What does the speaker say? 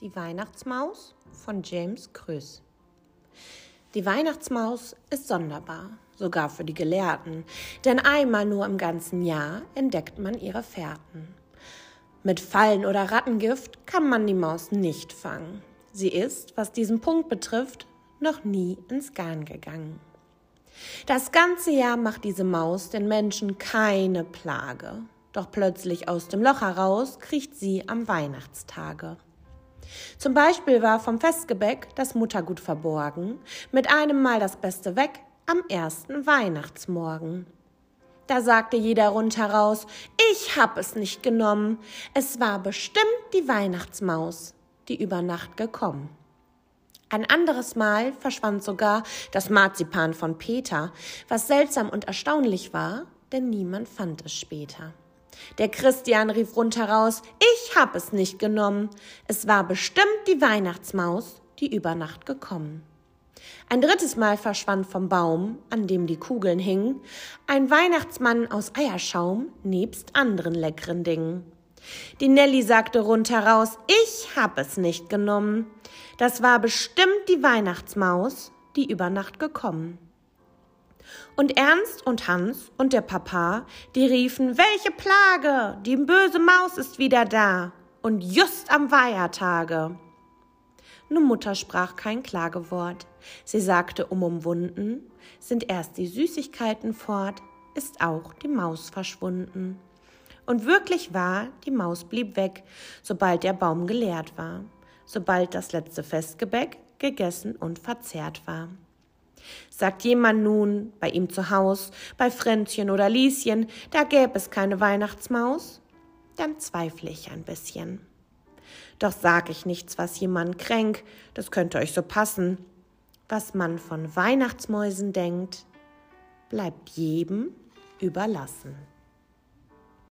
Die Weihnachtsmaus von James Krös. Die Weihnachtsmaus ist sonderbar, sogar für die Gelehrten, denn einmal nur im ganzen Jahr entdeckt man ihre Fährten. Mit Fallen oder Rattengift kann man die Maus nicht fangen. Sie ist, was diesen Punkt betrifft, noch nie ins Garn gegangen. Das ganze Jahr macht diese Maus den Menschen keine Plage. Doch plötzlich aus dem Loch heraus kriecht sie am Weihnachtstage. Zum Beispiel war vom Festgebäck das Muttergut verborgen, mit einem Mal das Beste weg am ersten Weihnachtsmorgen. Da sagte jeder rundheraus, ich hab es nicht genommen, es war bestimmt die Weihnachtsmaus, die über Nacht gekommen. Ein anderes Mal verschwand sogar das Marzipan von Peter, was seltsam und erstaunlich war, denn niemand fand es später. Der Christian rief rundheraus, ich hab es nicht genommen. Es war bestimmt die Weihnachtsmaus, die über Nacht gekommen. Ein drittes Mal verschwand vom Baum, an dem die Kugeln hingen, ein Weihnachtsmann aus Eierschaum nebst anderen leckeren Dingen. Die Nelly sagte rundheraus, ich hab es nicht genommen. Das war bestimmt die Weihnachtsmaus, die über Nacht gekommen. Und Ernst und Hans und der Papa, die riefen, welche Plage, die böse Maus ist wieder da und just am Weihertage. Nur Mutter sprach kein Klagewort. Sie sagte umumwunden, sind erst die Süßigkeiten fort, ist auch die Maus verschwunden. Und wirklich wahr, die Maus blieb weg, sobald der Baum geleert war, sobald das letzte Festgebäck gegessen und verzehrt war. Sagt jemand nun bei ihm zu Haus, bei Fränzchen oder Lieschen, da gäb es keine Weihnachtsmaus, dann zweifle ich ein bisschen. Doch sag ich nichts, was jemand kränk, das könnte euch so passen. Was man von Weihnachtsmäusen denkt, bleibt jedem überlassen.